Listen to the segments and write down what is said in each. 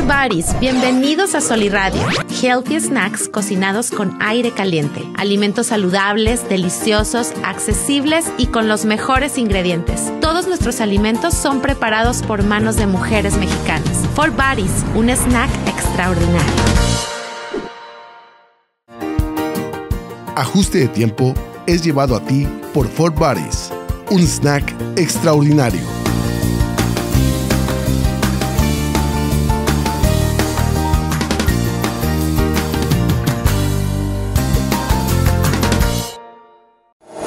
For Bodies, bienvenidos a Soliradio. Healthy snacks cocinados con aire caliente. Alimentos saludables, deliciosos, accesibles y con los mejores ingredientes. Todos nuestros alimentos son preparados por manos de mujeres mexicanas. For Bodies, un snack extraordinario. Ajuste de tiempo es llevado a ti por Fort Bodies, un snack extraordinario.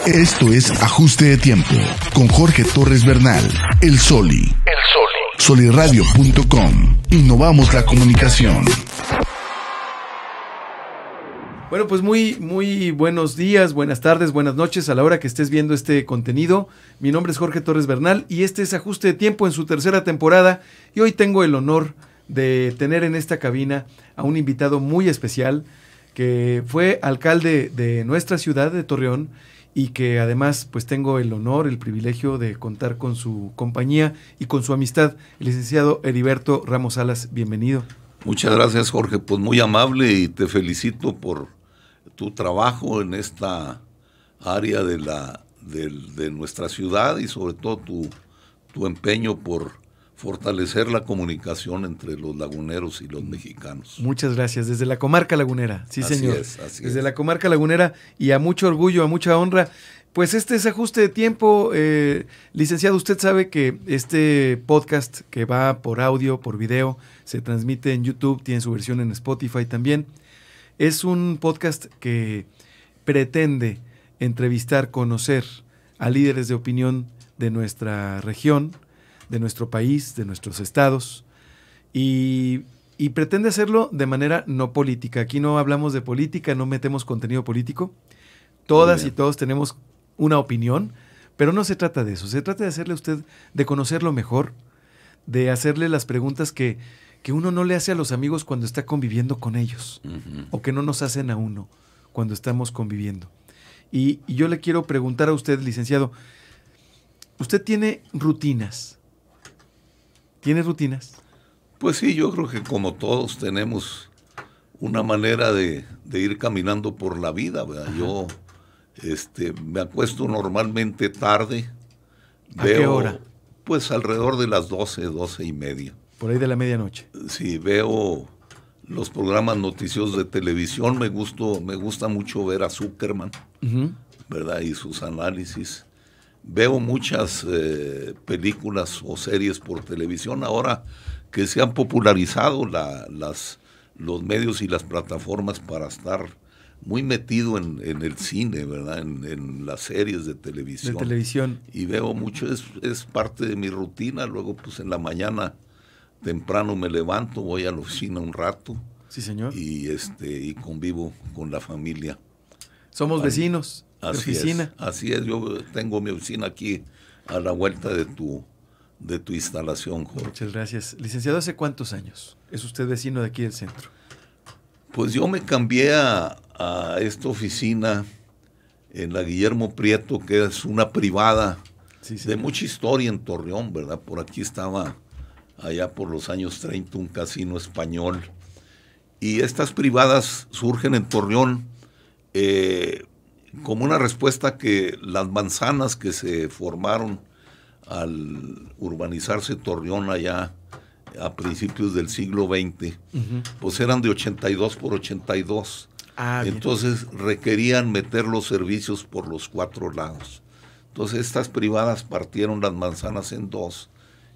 Esto es Ajuste de Tiempo con Jorge Torres Bernal, El Soli. El Soli. Soliradio.com. Innovamos la comunicación. Bueno, pues muy, muy buenos días, buenas tardes, buenas noches a la hora que estés viendo este contenido. Mi nombre es Jorge Torres Bernal y este es Ajuste de Tiempo en su tercera temporada y hoy tengo el honor de tener en esta cabina a un invitado muy especial que fue alcalde de nuestra ciudad de Torreón y que además pues tengo el honor, el privilegio de contar con su compañía y con su amistad, el licenciado Heriberto Ramos Salas. Bienvenido. Muchas gracias Jorge, pues muy amable y te felicito por tu trabajo en esta área de, la, de, nuestra ciudad y sobre todo tu, tu empeño por fortalecer la comunicación entre los laguneros y los mexicanos. Muchas gracias. Desde la comarca lagunera, sí señor. Desde la comarca lagunera y a mucho orgullo, a mucha honra. Pues este es ajuste de tiempo. Eh, licenciado, usted sabe que este podcast que va por audio, por video, se transmite en YouTube, tiene su versión en Spotify también. Es un podcast que pretende entrevistar, conocer a líderes de opinión de nuestra región, de nuestro país, de nuestros estados, y, pretende hacerlo de manera no política. Aquí no hablamos de política, no metemos contenido político. Todas y todos tenemos una opinión, pero no se trata de eso. Se trata de hacerle a usted, de conocerlo mejor, de hacerle las preguntas que, que uno no le hace a los amigos cuando está conviviendo con ellos, o que no nos hacen a uno cuando estamos conviviendo. y yo le quiero preguntar a usted, licenciado, ¿usted tiene rutinas? ¿Tienes rutinas? Pues sí, yo creo que como todos tenemos una manera de, ir caminando por la vida. Yo este, me acuesto normalmente tarde. ¿A qué hora? Pues alrededor de las 12, 12 y media. Por ahí de la medianoche. Sí, veo los programas noticiosos de televisión. Me, gusto, me gusta mucho ver a Zuckerman, ¿verdad? Y sus análisis veo muchas eh, películas o series por televisión ahora que se han popularizado las, los medios y las plataformas para estar muy metido en, el cine, ¿verdad? En, las series de televisión. De televisión. Y veo mucho, es, es parte de mi rutina. Luego, pues en la mañana temprano me levanto, voy a la oficina un rato. Sí, señor. Y, este, y convivo con la familia. Somos vecinos. Así oficina. Es, así es, yo tengo mi oficina aquí a la vuelta de tu, de tu instalación, Jorge. Muchas gracias. Licenciado, ¿hace cuántos años es usted vecino de aquí del centro? Pues yo me cambié a, esta oficina en la Guillermo Prieto, que es una privada de mucha historia en Torreón, ¿verdad? Por aquí estaba, allá por los años 30, un casino español. Y estas privadas surgen en Torreón eh, como una respuesta que las manzanas que se formaron al urbanizarse Torreón allá a principios del siglo XX, pues eran de 82 por 82. Ah, Entonces requerían meter los servicios por los cuatro lados. Entonces estas privadas partieron las manzanas en dos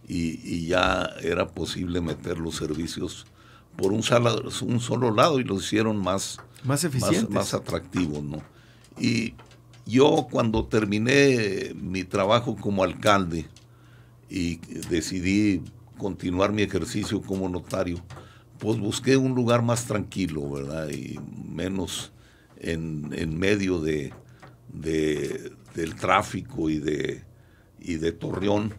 y, ya era posible meter los servicios por un, un, solo lado y los hicieron más, más eficientes, más, más atractivos, ¿no? Y yo cuando terminé mi trabajo como alcalde y decidí continuar mi ejercicio como notario, pues busqué un lugar más tranquilo, ¿verdad? Y menos en, medio de, del tráfico y de, y de Torreón.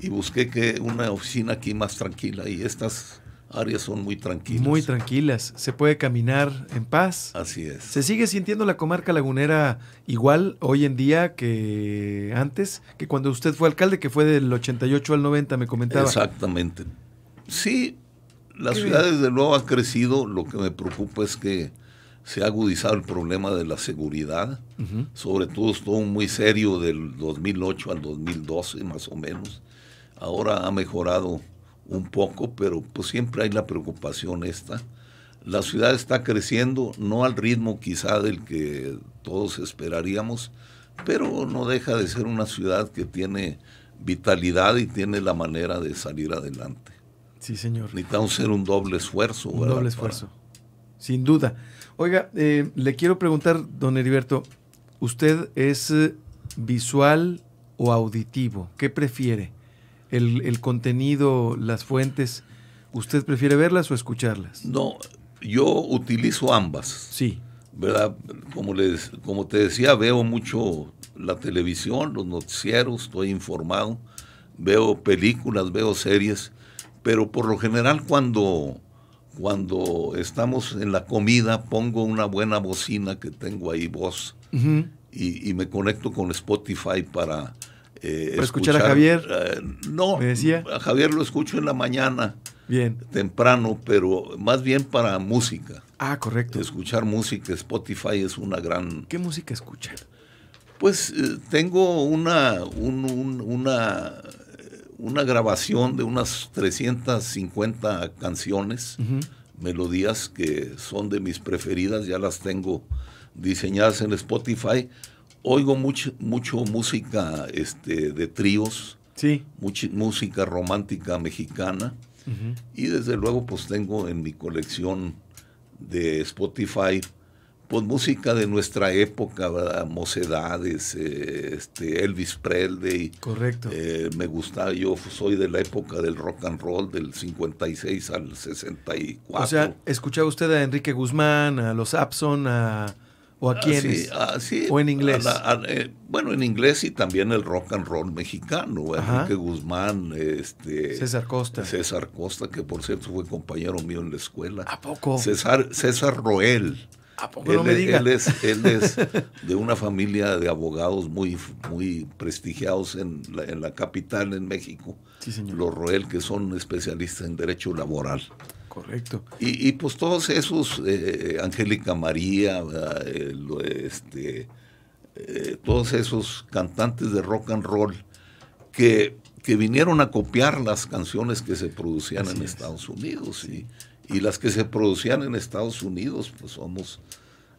Y busqué que una oficina aquí más tranquila y estas áreas son muy tranquilas. Muy tranquilas. Se puede caminar en paz. Así es. ¿Se sigue sintiendo la comarca lagunera igual hoy en día que antes? Que cuando usted fue alcalde, que fue del 88 al 90, me comentaba. Exactamente. Sí, La ciudad desde luego ha crecido, lo que me preocupa es que se ha agudizado el problema de la seguridad, sobre todo estuvo muy serio del 2008 al 2012 más o menos. Ahora ha mejorado un poco, pero pues siempre hay la preocupación esta. La ciudad está creciendo, no al ritmo quizá del que todos esperaríamos, pero no deja de ser una ciudad que tiene vitalidad y tiene la manera de salir adelante. Sí, señor. Necesitamos hacer un doble esfuerzo. Un doble esfuerzo, sin duda. Oiga, eh, le quiero preguntar, don Heriberto, ¿usted es eh, visual o auditivo? ¿Qué prefiere? El, contenido, las fuentes, ¿usted prefiere verlas o escucharlas? No, yo utilizo ambas. Sí. ¿Verdad? Como, les, como te decía, veo mucho la televisión, los noticieros, estoy informado, veo películas, veo series, pero por lo general cuando cuando estamos en la comida pongo una buena bocina que tengo ahí voz y, me conecto con Spotify para, eh, escuchar, a Javier. Eh, no, decía? a Javier lo escucho en la mañana. Bien. Temprano, pero más bien para música. Ah, correcto. Escuchar música, Spotify es una gran... ¿Qué música escucha? Pues eh, tengo una, una una grabación de unas 350 canciones, melodías que son de mis preferidas, ya las tengo diseñadas en Spotify. Oigo mucho, mucho música este, de tríos, sí. mucha música romántica mexicana. Y desde luego pues tengo en mi colección de Spotify pues música de nuestra época, ¿verdad? Mocedades, eh, este Elvis Presley. Correcto. Eh, me gusta, yo soy de la época del rock and roll, del 56 al 64. O sea, ¿escuchaba usted a Enrique Guzmán, a los Abson, a, o a ah, quiénes? Ah, sí, ¿O en inglés? Eh, bueno, en inglés y también el rock and roll mexicano. Enrique Guzmán, este... César Costa. César Costa, que por cierto fue compañero mío en la escuela. ¿A poco? César, César Roel él, es, él es de una familia de abogados muy, muy prestigiados en la, en la capital, en México. Los Roel, que son especialistas en derecho laboral. Correcto. Y, y pues todos esos, eh, Angélica María, este, eh, todos esos cantantes de rock and roll que, que vinieron a copiar las canciones que se producían en Estados Unidos. Y, y las que se producían en Estados Unidos, pues somos,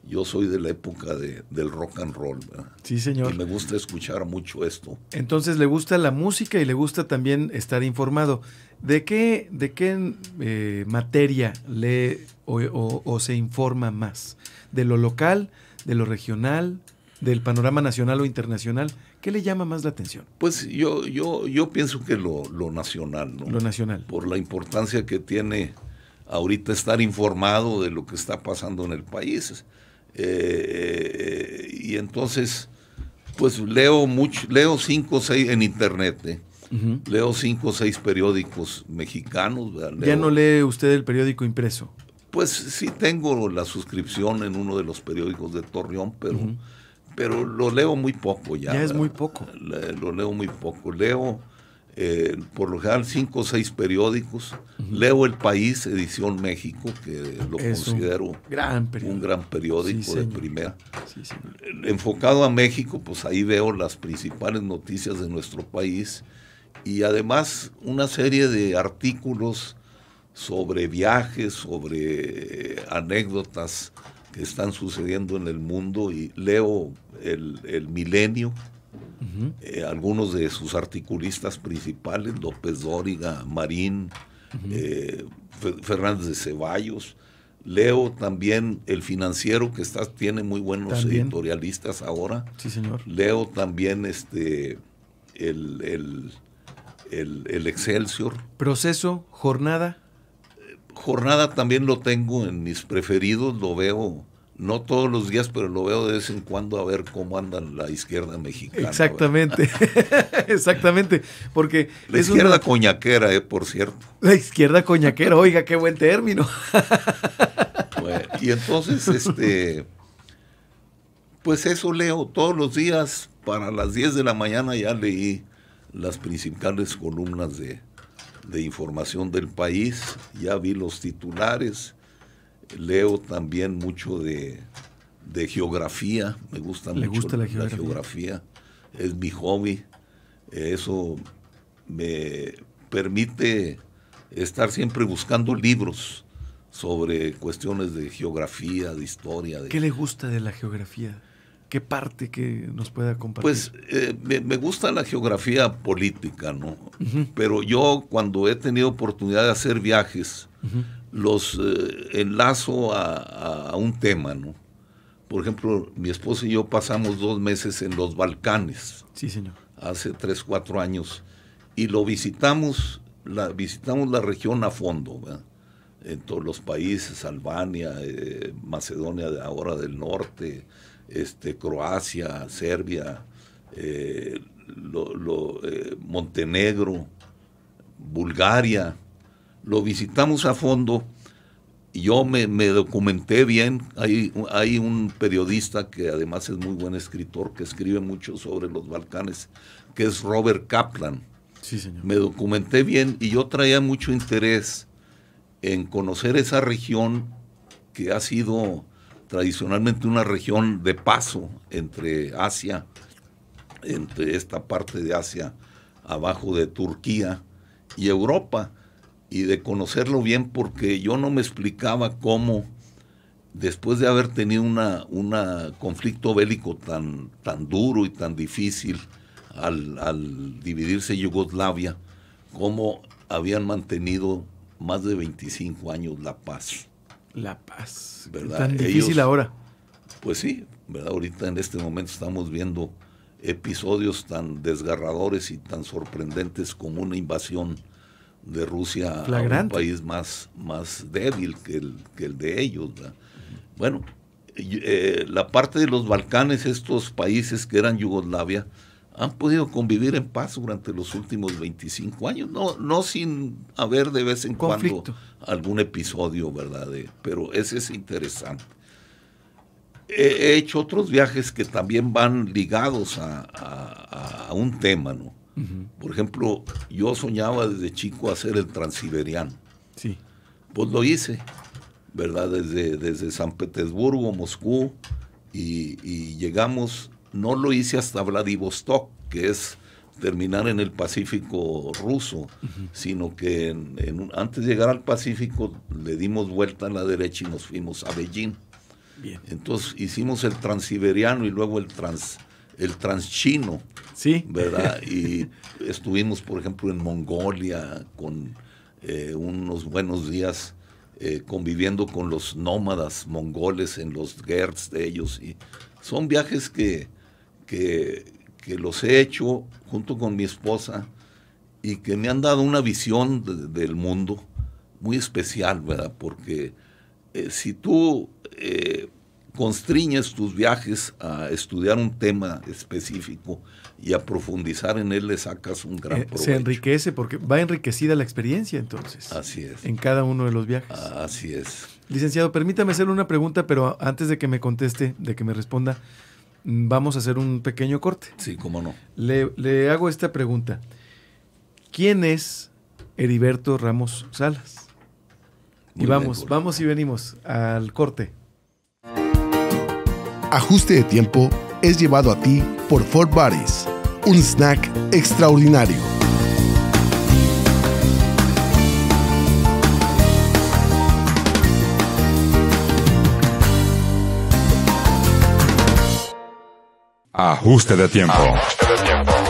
yo soy de la época de, del rock and roll. Sí, señor. Y me gusta escuchar mucho esto. Entonces le gusta la música y le gusta también estar informado. ¿De qué, de qué eh, materia lee o, se informa más? ¿De lo local, de lo regional, del panorama nacional o internacional? ¿Qué le llama más la atención? Pues yo, yo, yo pienso que lo, lo nacional, ¿no? Lo nacional. Por la importancia que tiene ahorita estar informado de lo que está pasando en el país. Eh, y entonces, pues leo mucho, leo cinco o seis en internet, ¿eh? leo cinco o seis periódicos mexicanos. ¿Ya no lee usted el periódico impreso? Pues sí tengo la suscripción en uno de los periódicos de Torreón, pero, pero lo leo muy poco ya. Ya es muy poco. lo leo muy poco. Leo eh, por lo general cinco o seis periódicos. Leo El País, edición México, que lo considero un gran, periódico de primera. Enfocado a México, pues ahí veo las principales noticias de nuestro país y además una serie de artículos sobre viajes, sobre eh, anécdotas que están sucediendo en el mundo y leo el, el Milenio, eh, algunos de sus articulistas principales, López Dóriga, Marín, eh, Fernández de Ceballos. Leo también El Financiero, que está, tiene muy buenos editorialistas ahora. Sí, señor. Leo también este, el, el, el Excelsior. Proceso, jornada. Jornada también lo tengo en mis preferidos, lo veo no todos los días, pero lo veo de vez en cuando a ver cómo anda la izquierda mexicana. Exactamente, exactamente, porque... La izquierda coñaquera, eh, por cierto. La izquierda coñaquera, oiga, qué buen término. y entonces, este, pues eso leo todos los días, para las 10 de la mañana ya leí las principales columnas de, de información del país, ya vi los titulares, leo también mucho de, geografía, me gusta mucho la geografía? es mi hobby, eso me permite estar siempre buscando libros sobre cuestiones de geografía, de historia. De... ¿Qué le gusta de la geografía? ¿Qué parte que nos pueda compartir? Pues eh, me, gusta la geografía política, ¿no? Pero yo cuando he tenido oportunidad de hacer viajes, los eh, enlazo a, un tema, ¿no? Por ejemplo, mi esposa y yo pasamos dos meses en los Balcanes. Sí, señor. Hace tres, cuatro años. Y lo visitamos, la, visitamos la región a fondo, ¿verdad? en todos los países, Albania, eh, Macedonia de ahora del norte, este, Croacia, Serbia, eh, eh, Montenegro, Bulgaria. Lo visitamos a fondo yo me, documenté bien. Hay, hay, un periodista que además es muy buen escritor, que escribe mucho sobre los Balcanes, que es Robert Kaplan. Sí, señor. Me documenté bien y yo traía mucho interés en conocer esa región que ha sido tradicionalmente una región de paso entre Asia, entre esta parte de Asia abajo de Turquía y Europa, y de conocerlo bien porque yo no me explicaba cómo después de haber tenido un una conflicto bélico tan, tan duro y tan difícil al, al dividirse Yugoslavia, cómo habían mantenido más de 25 años la paz. La paz. ¿verdad? Tan difícil ahora. Pues sí, ¿verdad? Ahorita en este momento estamos viendo episodios tan desgarradores y tan sorprendentes como una invasión de Rusia a un país más, más débil que el, que el de ellos. Bueno, eh, la parte de los Balcanes, estos países que eran Yugoslavia, han podido convivir en paz durante los últimos 25 años, no, no sin haber de vez en cuando algún episodio, ¿verdad? pero ese es interesante. He, hecho otros viajes que también van ligados a, un tema, ¿no? Por ejemplo, yo soñaba desde chico hacer el transiberiano. Sí. Pues lo hice, ¿verdad? Desde, desde San Petersburgo, Moscú, y, y llegamos no lo hice hasta Vladivostok, que es terminar en el Pacífico ruso, sino que antes de llegar al Pacífico le dimos vuelta a la derecha y nos fuimos a Beijing. Entonces hicimos el transiberiano y luego el trans el transchino, sí. ¿verdad? Y estuvimos, por ejemplo, en Mongolia con eh, unos buenos días eh, conviviendo con los nómadas mongoles en los gerts de ellos. Y son viajes que, que, los he hecho junto con mi esposa y que me han dado una visión del mundo muy especial, ¿verdad? Porque eh, si tú constriñes tus viajes a estudiar un tema específico y a profundizar en él, le sacas un gran provecho. Se enriquece porque va enriquecida la experiencia entonces. Así es. En cada uno de los viajes. Así es. Licenciado, permítame hacerle una pregunta, pero antes de que me conteste, de que me responda, Vamos a hacer un pequeño corte. Sí, cómo no. Le, hago esta pregunta. ¿Quién es Heriberto Ramos Salas? y vamos, vamos y venimos al corte. Ajuste de tiempo es llevado a ti por Fort Baris, un snack extraordinario. Ajuste de tiempo.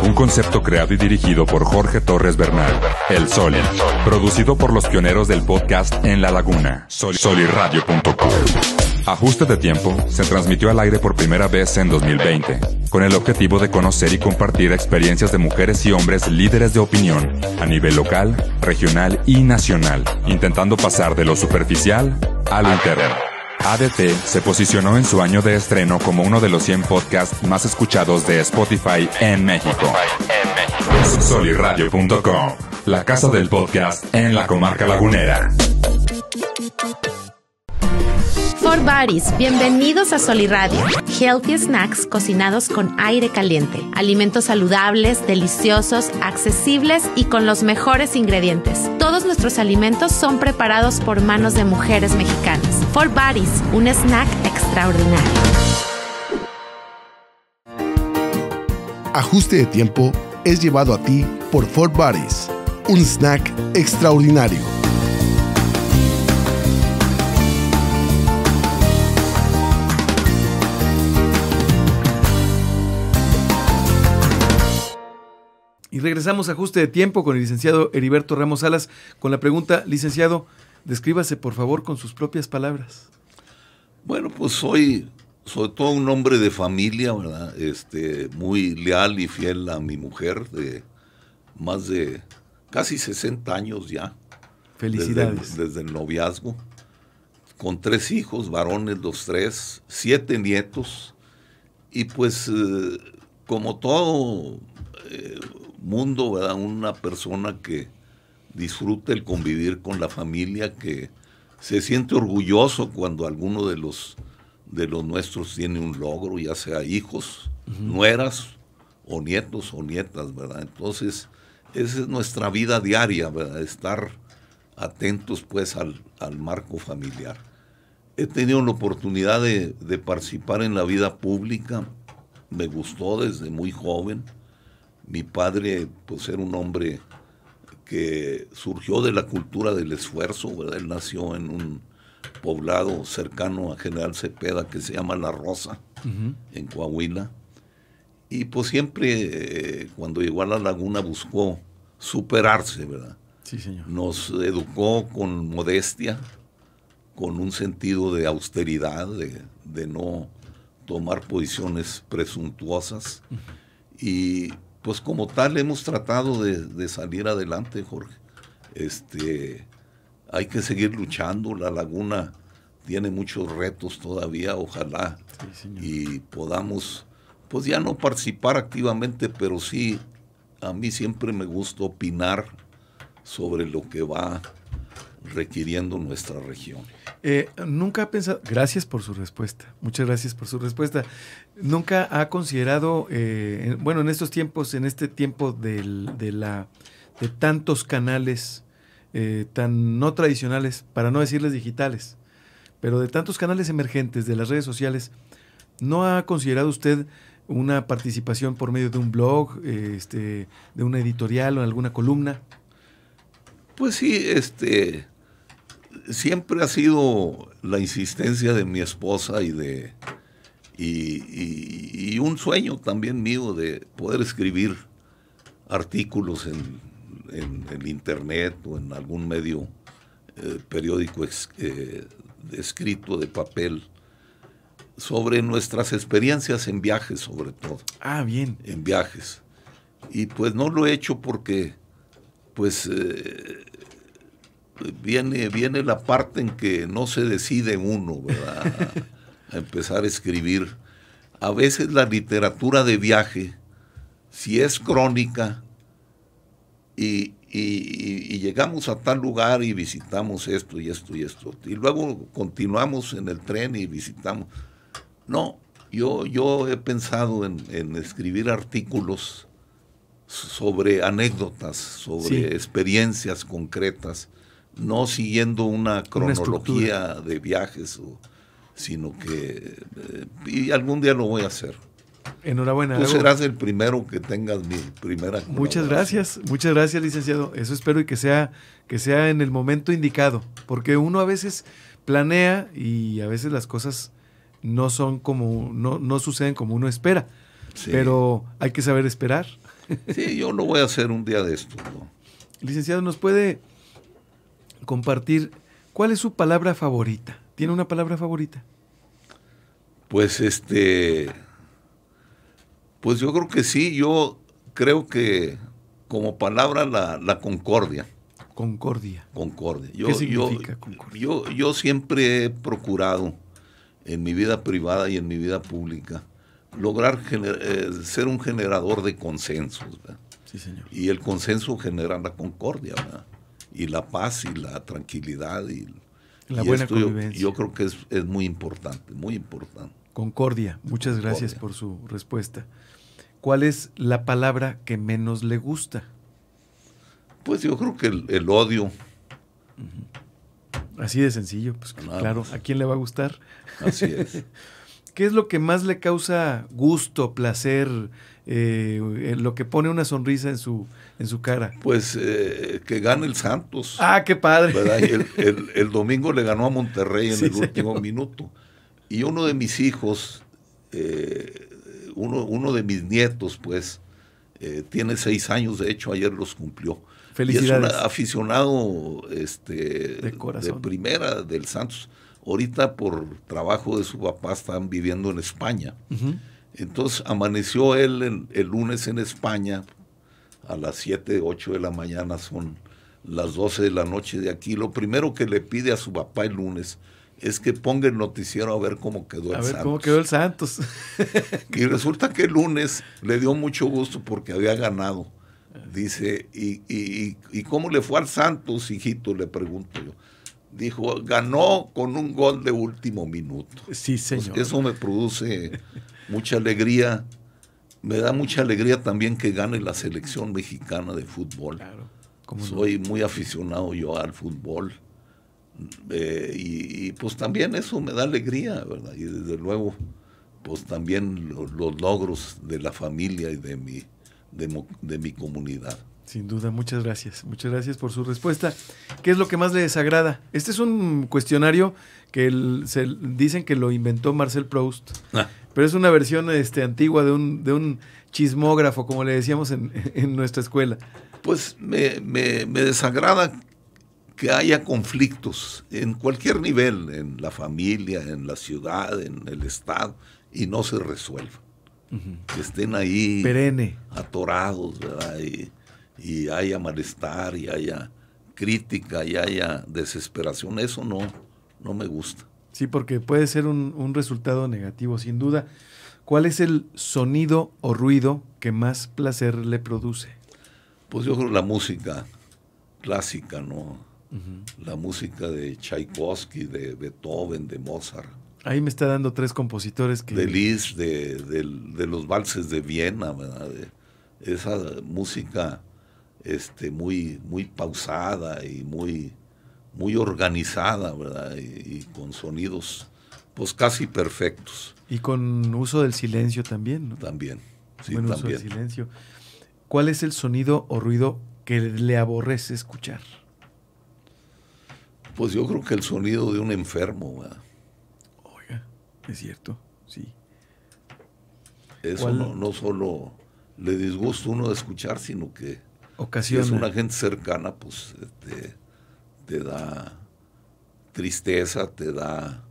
Un concepto creado y dirigido por Jorge Torres Bernal, El Soli. Producido por los pioneros del podcast En la Laguna, soliradio.com. Ajuste de tiempo se transmitió al aire por primera vez en 2020, con el objetivo de conocer y compartir experiencias de mujeres y hombres líderes de opinión a nivel local, regional y nacional, intentando pasar de lo superficial a lo interno. ADT se posicionó en su año de estreno como uno de los 100 podcasts más escuchados de Spotify en México. Soliradio.com, la casa del podcast en la comarca lagunera. Baris, bienvenidos a Soliradio. Healthy Snacks cocinados con aire caliente. Alimentos saludables, deliciosos, accesibles y con los mejores ingredientes. Todos nuestros alimentos son preparados por manos de mujeres mexicanas. For Bodies, un snack extraordinario. Ajuste de tiempo es llevado a ti por Fort Bodies, un snack extraordinario. Regresamos a ajuste de tiempo con el licenciado Heriberto Ramos Salas con la pregunta, licenciado, descríbase por favor con sus propias palabras. Bueno, pues soy, soy todo un hombre de familia, ¿verdad? Este, muy leal y fiel a mi mujer de más de casi 60 años ya. Felicidades. Desde, el noviazgo. Con tres hijos, varones los tres, siete nietos. Y pues, eh, como todo eh, mundo, ¿verdad? Una persona que disfruta el convivir con la familia, que se siente orgulloso cuando alguno de los, de los nuestros tiene un logro, ya sea hijos, nueras o nietos o nietas, ¿verdad? Entonces, esa es nuestra vida diaria, ¿verdad? Estar atentos pues al, marco familiar. He tenido la oportunidad de, de participar en la vida pública, me gustó desde muy joven mi padre, pues era un hombre que surgió de la cultura del esfuerzo, ¿verdad? Él nació en un poblado cercano a General Cepeda que se llama La Rosa, en Coahuila. Y pues siempre eh, cuando llegó a la laguna buscó superarse, ¿verdad? Sí, señor. Nos educó con modestia, con un sentido de austeridad, de, no tomar posiciones presuntuosas. Y pues como tal hemos tratado de, salir adelante, Jorge. Este, hay que seguir luchando, la laguna tiene muchos retos todavía, ojalá y podamos, pues ya no participar activamente, pero sí, a mí siempre me gusta opinar sobre lo que va requiriendo nuestra región. Eh, nunca ha pensado, gracias por su respuesta, muchas gracias por su respuesta. Nunca ha considerado, eh, bueno, en estos tiempos, en este tiempo de, la, de tantos canales eh, tan no tradicionales, para no decirles digitales, pero de tantos canales emergentes de las redes sociales, ¿no ha considerado usted una participación por medio de un blog, este, de una editorial o alguna columna? Pues sí, este, siempre ha sido la insistencia de mi esposa y de y, un sueño también mío de poder escribir artículos en, el internet o en algún medio eh, periódico eh, escrito de papel sobre nuestras experiencias en viajes sobre todo. Ah, bien. En viajes. Y pues no lo he hecho porque pues eh, viene, viene la parte en que no se decide uno, ¿verdad? a empezar a escribir. A veces la literatura de viaje, si es crónica y, llegamos a tal lugar y visitamos esto y esto y esto, y luego continuamos en el tren y visitamos. No, yo, yo he pensado en, escribir artículos sobre anécdotas, sobre experiencias concretas no siguiendo una cronología de viajes, sino que eh, y algún día lo voy a hacer. Enhorabuena. Tú serás el primero que tengas mi primera. Muchas gracias, muchas gracias, licenciado. Eso espero y que sea que sea en el momento indicado, porque uno a veces planea y a veces las cosas no son como no, no suceden como uno espera. Pero hay que saber esperar. Sí, yo lo voy a hacer un día de esto. Licenciado, ¿nos puede compartir cuál es su palabra favorita. ¿Tiene una palabra favorita? Pues este, pues yo creo que sí, yo creo que como palabra la, concordia. Concordia. Concordia. Yo, ¿Qué significa concordia? Yo, yo siempre he procurado en mi vida privada y en mi vida pública lograr eh, ser un generador de consensos. Sí, señor. Y el consenso genera la concordia. ¿verdad? Y la paz y la tranquilidad y la buena convivencia. Yo, creo que es, muy importante, muy importante. Concordia. Muchas gracias por su respuesta. ¿Cuál es la palabra que menos le gusta? Pues yo creo que el, odio. Así de sencillo, pues claro, ¿a quién le va a gustar? Así es. ¿Qué es lo que más le causa gusto, placer, eh, lo que pone una sonrisa en su, en su cara? Pues eh, que gane el Santos. Ah, qué padre. el, domingo le ganó a Monterrey en el último minuto. Y uno de mis hijos, eh, uno, uno, de mis nietos, pues, tiene seis años, de hecho, ayer los cumplió. Felicidades. Y es un aficionado este, de, primera del Santos. Ahorita por trabajo de su papá están viviendo en España. Entonces amaneció él el, lunes en España a las 7, 8 de la mañana, son las 12 de la noche de aquí. Lo primero que le pide a su papá el lunes es que ponga el noticiero a ver cómo quedó el Santos. A ver cómo quedó el Santos. y resulta que el lunes le dio mucho gusto porque había ganado. Dice, ¿y, y, y cómo le fue al Santos, hijito? Le pregunto yo. Dijo, ganó con un gol de último minuto. Sí, señor. eso me produce mucha alegría. Me da mucha alegría también que gane la selección mexicana de fútbol. Claro, Soy muy aficionado yo al fútbol. Eh, y, pues también eso me da alegría, ¿verdad? Y desde luego, pues también los logros de la familia y de mi de, mi comunidad. Sin duda, muchas gracias. Muchas gracias por su respuesta. ¿Qué es lo que más le desagrada? Este es un cuestionario que se, dicen que lo inventó Marcel Proust, ah. Pero es una versión este, antigua de un, de un chismógrafo, como le decíamos en, nuestra escuela. Pues me, me, desagrada que haya conflictos en cualquier nivel, en la familia, en la ciudad, en el Estado, y no se resuelva que estén ahí Perenne. atorados, ¿verdad? Y, haya malestar, y haya crítica, y haya desesperación. Eso no, no me gusta. Sí, porque puede ser un, resultado negativo, sin duda. ¿Cuál es el sonido o ruido que más placer le produce? Pues yo creo la música clásica, ¿no? La música de Tchaikovsky, de Beethoven, de Mozart. Ahí me está dando tres compositores que... De Liszt, de, los valses de Viena, ¿verdad? esa música este, muy, muy pausada y muy, muy organizada, ¿verdad? Y, con sonidos pues casi perfectos. Y con uso del silencio también, ¿no? También, sí, Buen también. Uso del silencio. ¿Cuál es el sonido o ruido que le aborrece escuchar? Pues yo creo que el sonido de un enfermo, ¿verdad? Es cierto, sí. Eso no, solo le disgusta uno de escuchar, sino que Ocasiona. si es una gente cercana, pues te, da tristeza, te da,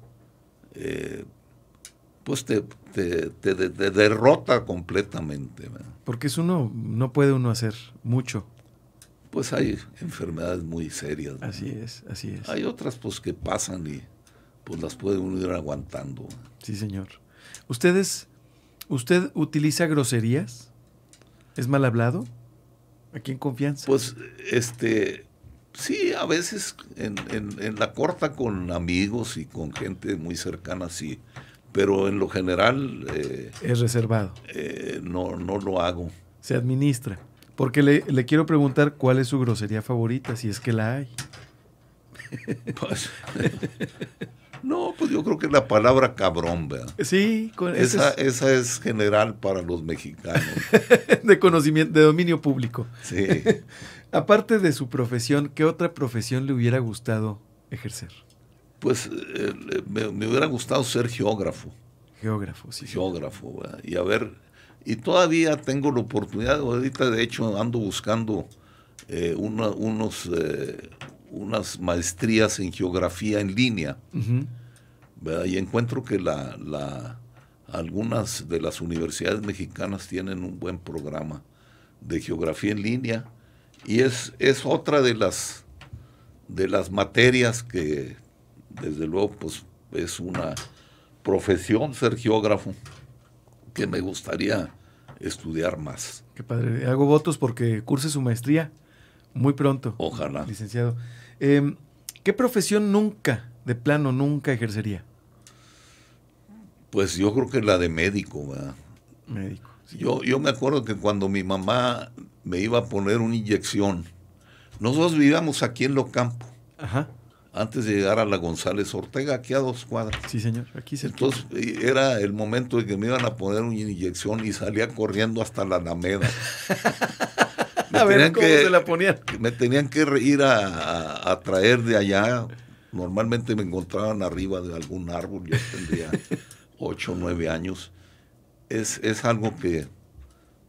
eh, pues te, te, derrota completamente. Porque es uno, no puede uno hacer mucho. Pues hay enfermedades muy serias. Así es, así es. Hay otras pues que pasan y pues las puede uno ir aguantando. Sí, señor. ¿Ustedes, usted utiliza groserías? ¿Es mal hablado? ¿Aquí en confianza? Pues, este, sí, a veces en, la corta con amigos y con gente muy cercana, sí. Pero en lo general... Eh, es reservado. Eh, no, no lo hago. Se administra. Porque le, le quiero preguntar cuál es su grosería favorita, si es que la hay. Pues, No, pues yo creo que la palabra cabrón, ¿verdad? Sí, con esa, esa es general para los mexicanos. de conocimiento, de dominio público. Sí. Aparte de su profesión, ¿qué otra profesión le hubiera gustado ejercer? Pues eh, me, hubiera gustado ser geógrafo. Geógrafo, sí. Geógrafo, ¿verdad? y a ver, y todavía tengo la oportunidad, ahorita de hecho ando buscando eh, unos, eh, unas maestrías en geografía en línea. Y encuentro que la, algunas de las universidades mexicanas tienen un buen programa de geografía en línea y es, es otra de las, de las materias que desde luego pues, es una profesión ser geógrafo que me gustaría estudiar más. Qué padre. Hago votos porque curse su maestría muy pronto. Ojalá. Licenciado. Em, ¿Qué profesión nunca, de plano, nunca ejercería? Pues yo creo que la de médico, ¿verdad? Médico. Yo, yo me acuerdo que cuando mi mamá me iba a poner una inyección, nosotros vivíamos aquí en Locampo. Ajá. Antes de llegar a la González Ortega, aquí a dos cuadras. Sí, señor, aquí se Entonces era el momento de que me iban a poner una inyección y salía corriendo hasta la Alameda. a ver cómo se la ponían. Me tenían que ir a, a, traer de allá. Normalmente me encontraban arriba de algún árbol, yo tendría ocho o nueve años. Es, es algo que,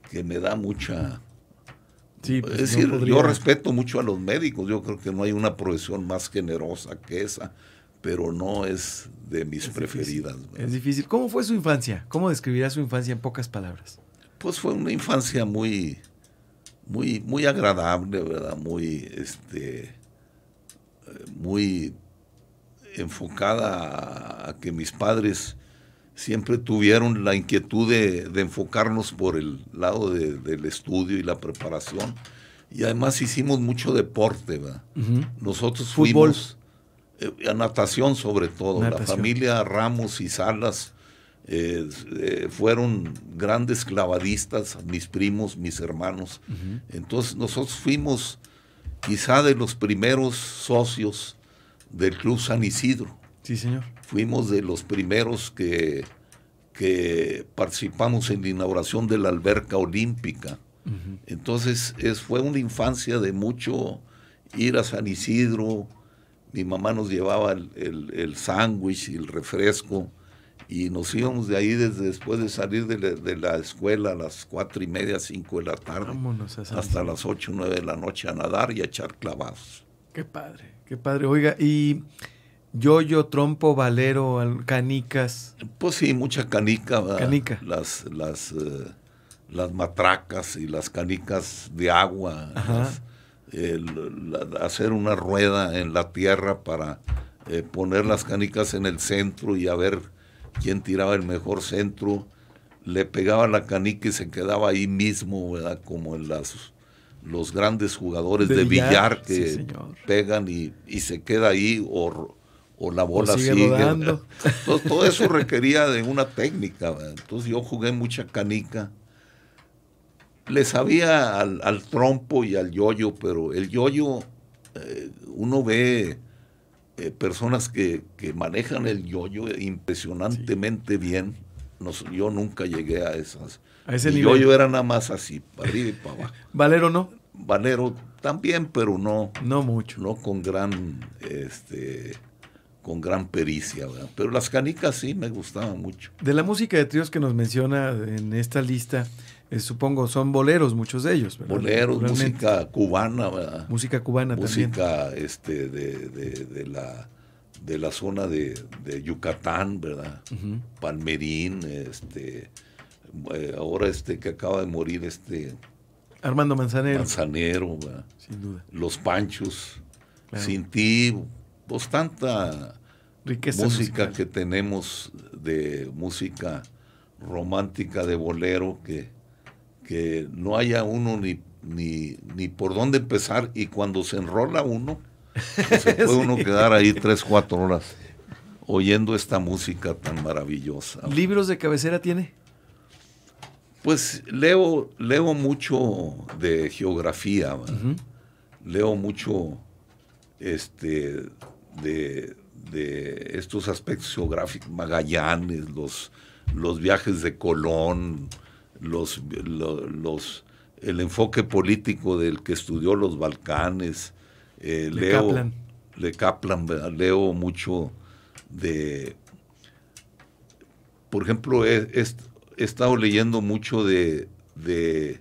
que me da mucha pues, es decir, yo respeto mucho a los médicos, yo creo que no hay una profesión más generosa que esa, pero no es de mis preferidas. Es difícil. ¿Cómo fue su infancia? ¿Cómo describiría su infancia en pocas palabras? Pues fue una infancia muy, muy, muy agradable, ¿verdad? Muy, este, muy enfocada a que mis padres siempre tuvieron la inquietud de, enfocarnos por el lado del estudio y la preparación. Y además hicimos mucho deporte. Nosotros fuimos eh, a natación sobre todo. La familia Ramos y Salas eh, eh, fueron grandes clavadistas, mis primos, mis hermanos. Entonces nosotros fuimos quizá de los primeros socios del Club San Isidro. Sí, señor. Fuimos de los primeros que, que participamos en la inauguración de la alberca olímpica. Entonces es, fue una infancia de mucho ir a San Isidro. Mi mamá nos llevaba el, el, sándwich y el refresco y nos íbamos de ahí desde después de salir de la, escuela a las cuatro y media, cinco de la tarde, hasta las ocho, nueve de la noche a nadar y a echar clavados. Qué padre, qué padre. Oiga, y Yoyo, trompo, valero, canicas. Pues sí, mucha canica. Canica. Las, las, eh, las matracas y las canicas de agua. hacer una rueda en la tierra para eh, poner las canicas en el centro y a ver quién tiraba el mejor centro. Le pegaba la canica y se quedaba ahí mismo, ¿verdad? Como en las los grandes jugadores de, billar, que pegan y, y, se queda ahí o o la bola sigue. todo eso requería de una técnica. Entonces yo jugué mucha canica. Le sabía al, trompo y al yoyo, pero el yoyo, eh, uno ve eh, personas que, manejan el yoyo impresionantemente bien. yo nunca llegué a esas. A ese yoyo era nada más así, para arriba y para abajo. ¿Valero no? Valero también, pero no. No mucho. No con gran este, con gran pericia, pero las canicas sí me gustaban mucho. De la música de tríos que nos menciona en esta lista, eh, supongo son boleros muchos de ellos, Boleros, música cubana, ¿verdad? Música cubana música, también. este, de, de, la de la zona de, Yucatán, ¿verdad? Palmerín, este, eh, ahora este que acaba de morir, este Armando Manzanero. Manzanero, ¿verdad? Sin duda. Los Panchos, Sin ti, pues tanta música que tenemos de música romántica de bolero que, que no haya uno ni, ni, ni por dónde empezar y cuando se enrola uno, pues se puede uno quedar ahí tres, cuatro horas oyendo esta música tan maravillosa. ¿Libros de cabecera tiene? Pues leo, leo mucho de geografía, leo mucho este, de, estos aspectos geográficos, Magallanes, los, los viajes de Colón, los, los, el enfoque político del que estudió los Balcanes. Eh, Le leo, Kaplan. Le Kaplan, leo mucho de... Por ejemplo, he, estado leyendo mucho de, de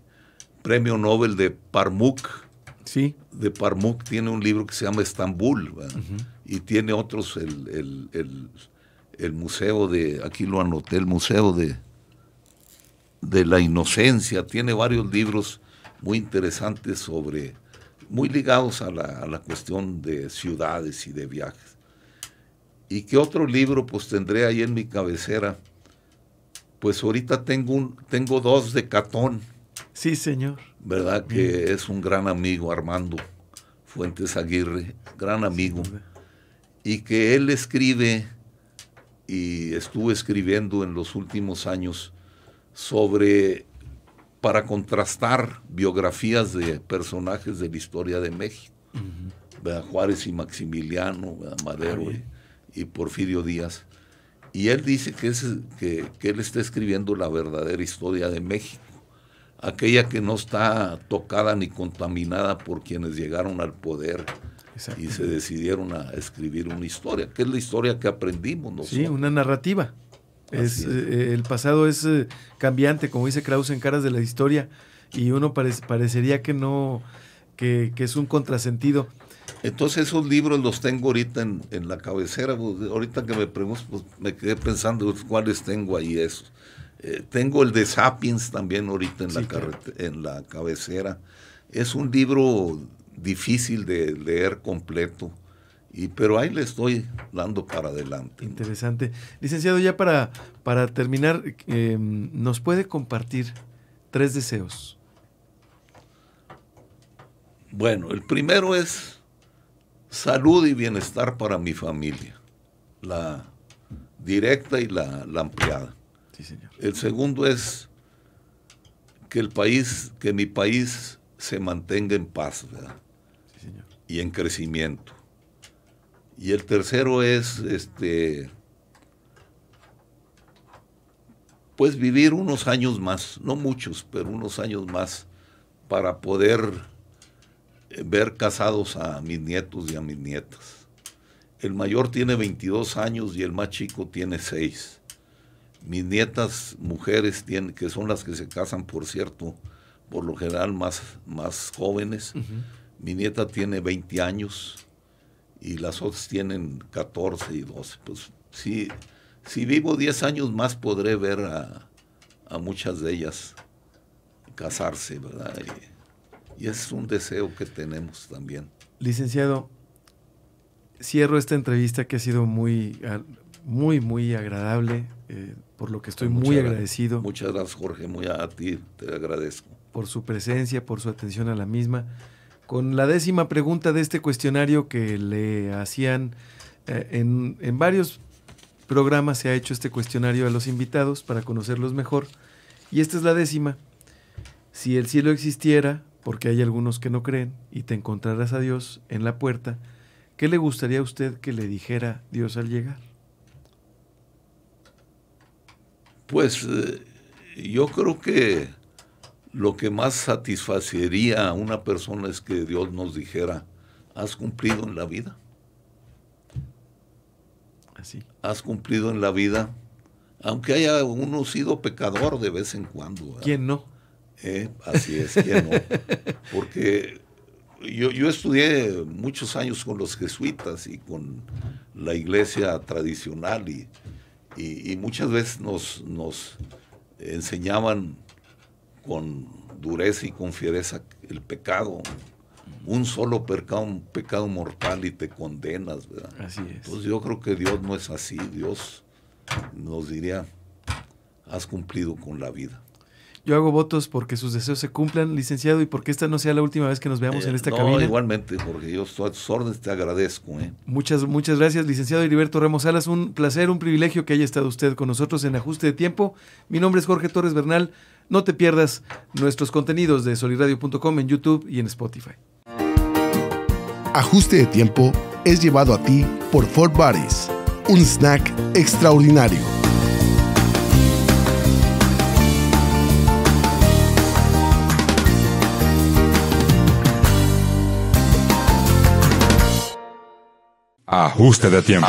Premio Nobel de Parmuk, Sí. De Parmuk tiene un libro que se llama Estambul y tiene otros, el, el, museo de, aquí lo anoté, el museo de, de la inocencia, tiene varios libros muy interesantes sobre, muy ligados a la, a la cuestión de ciudades y de viajes. ¿Y qué otro libro pues tendré ahí en mi cabecera? Pues ahorita tengo, un, tengo dos de Catón. Sí, señor. ¿Verdad? Que es un gran amigo, Armando Fuentes Aguirre, gran amigo. Y que él escribe y estuve escribiendo en los últimos años sobre, para contrastar biografías de personajes de la historia de México, Juárez y Maximiliano, Madero y, Porfirio Díaz. Y él dice que, es, que, que él está escribiendo la verdadera historia de México. Aquella que no está tocada ni contaminada por quienes llegaron al poder y se decidieron a escribir una historia, que es la historia que aprendimos nosotros. Sí, una narrativa. Es, eh, el pasado es eh, cambiante, como dice Krauss en Caras de la Historia, y uno parecería que no, que, es un contrasentido. Entonces esos libros los tengo ahorita en, la cabecera. Pues, ahorita que me pregunto, pues, me quedé pensando cuáles tengo ahí esos. Eh, tengo el de Sapiens también ahorita en, la en la cabecera. Es un libro difícil de leer completo, y, pero ahí le estoy dando para adelante. Interesante. Licenciado, ya para, para terminar, em, ¿nos puede compartir tres deseos? Bueno, el primero es salud y bienestar para mi familia, la directa y la, la ampliada. Sí, señor. El segundo es que el país, que mi país se mantenga en paz, ¿verdad? y en crecimiento. Y el tercero es este pues vivir unos años más, no muchos, pero unos años más para poder eh, ver casados a mis nietos y a mis nietas. El mayor tiene 22 años y el más chico tiene 6. Mis nietas mujeres tienen, que son las que se casan, por cierto, por lo general más, más jóvenes, mi nieta tiene 20 años y las otras tienen 14 y 12. Pues si, si vivo 10 años más podré ver a, muchas de ellas casarse, ¿verdad? Y, es un deseo que tenemos también. Licenciado, cierro esta entrevista que ha sido muy, muy, muy agradable, eh, por lo que estoy muy agradecido. Muchas gracias, Jorge, muy a ti te agradezco. Por su presencia, por su atención a la misma con la décima pregunta de este cuestionario que le hacían eh, en, en, varios programas se ha hecho este cuestionario a los invitados para conocerlos mejor. Y esta es la décima. Si el cielo existiera, porque hay algunos que no creen, y te encontrarás a Dios en la puerta, ¿qué le gustaría a usted que le dijera Dios al llegar? Pues eh, yo creo que lo que más satisfacería a una persona es que Dios nos dijera, has cumplido en la vida. Así. Has cumplido en la vida, aunque haya uno sido pecador de vez en cuando. ¿Quién no? Eh, así es, ¿quién no? Porque yo, yo, estudié muchos años con los jesuitas y con la iglesia tradicional y, y, y muchas veces nos, nos enseñaban con dureza y con fiereza el pecado. Un solo pecado, un pecado mortal y te condenas, ¿verdad? Así es. Entonces yo creo que Dios no es así. Dios nos diría, has cumplido con la vida. Yo hago votos porque sus deseos se cumplan, licenciado, y porque esta no sea la última vez que nos veamos en esta eh, no, cabina. Igualmente, porque yo a tus órdenes te agradezco. ¿eh? Muchas, muchas gracias, licenciado Heriberto Ramos Salas. Un placer, un privilegio que haya estado usted con nosotros en Ajuste de Tiempo. Mi nombre es Jorge Torres Bernal. No te pierdas nuestros contenidos de soliradio.com en YouTube y en Spotify. Ajuste de tiempo es llevado a ti por Fort Baris, un snack extraordinario. Ajuste de tiempo.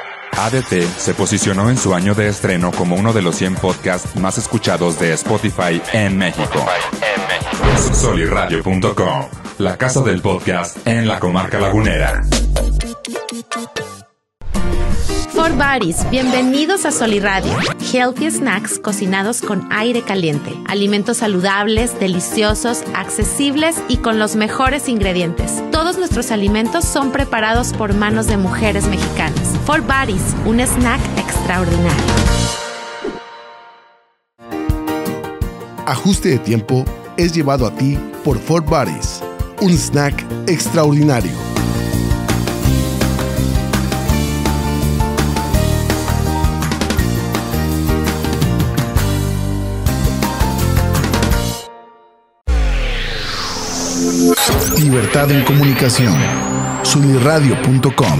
ADT se posicionó en su año de estreno como uno de los 100 podcasts más escuchados de Spotify en México. Soliradio.com, la casa del podcast en la comarca lagunera. For Bodies, bienvenidos a Soliradio. Healthy snacks cocinados con aire caliente. Alimentos saludables, deliciosos, accesibles y con los mejores ingredientes. Todos nuestros alimentos son preparados por manos de mujeres mexicanas. For Bodies, un snack extraordinario. Ajuste de tiempo es llevado a ti por Fort Bodies, un snack extraordinario. Libertad en comunicación. Sunirradio.com.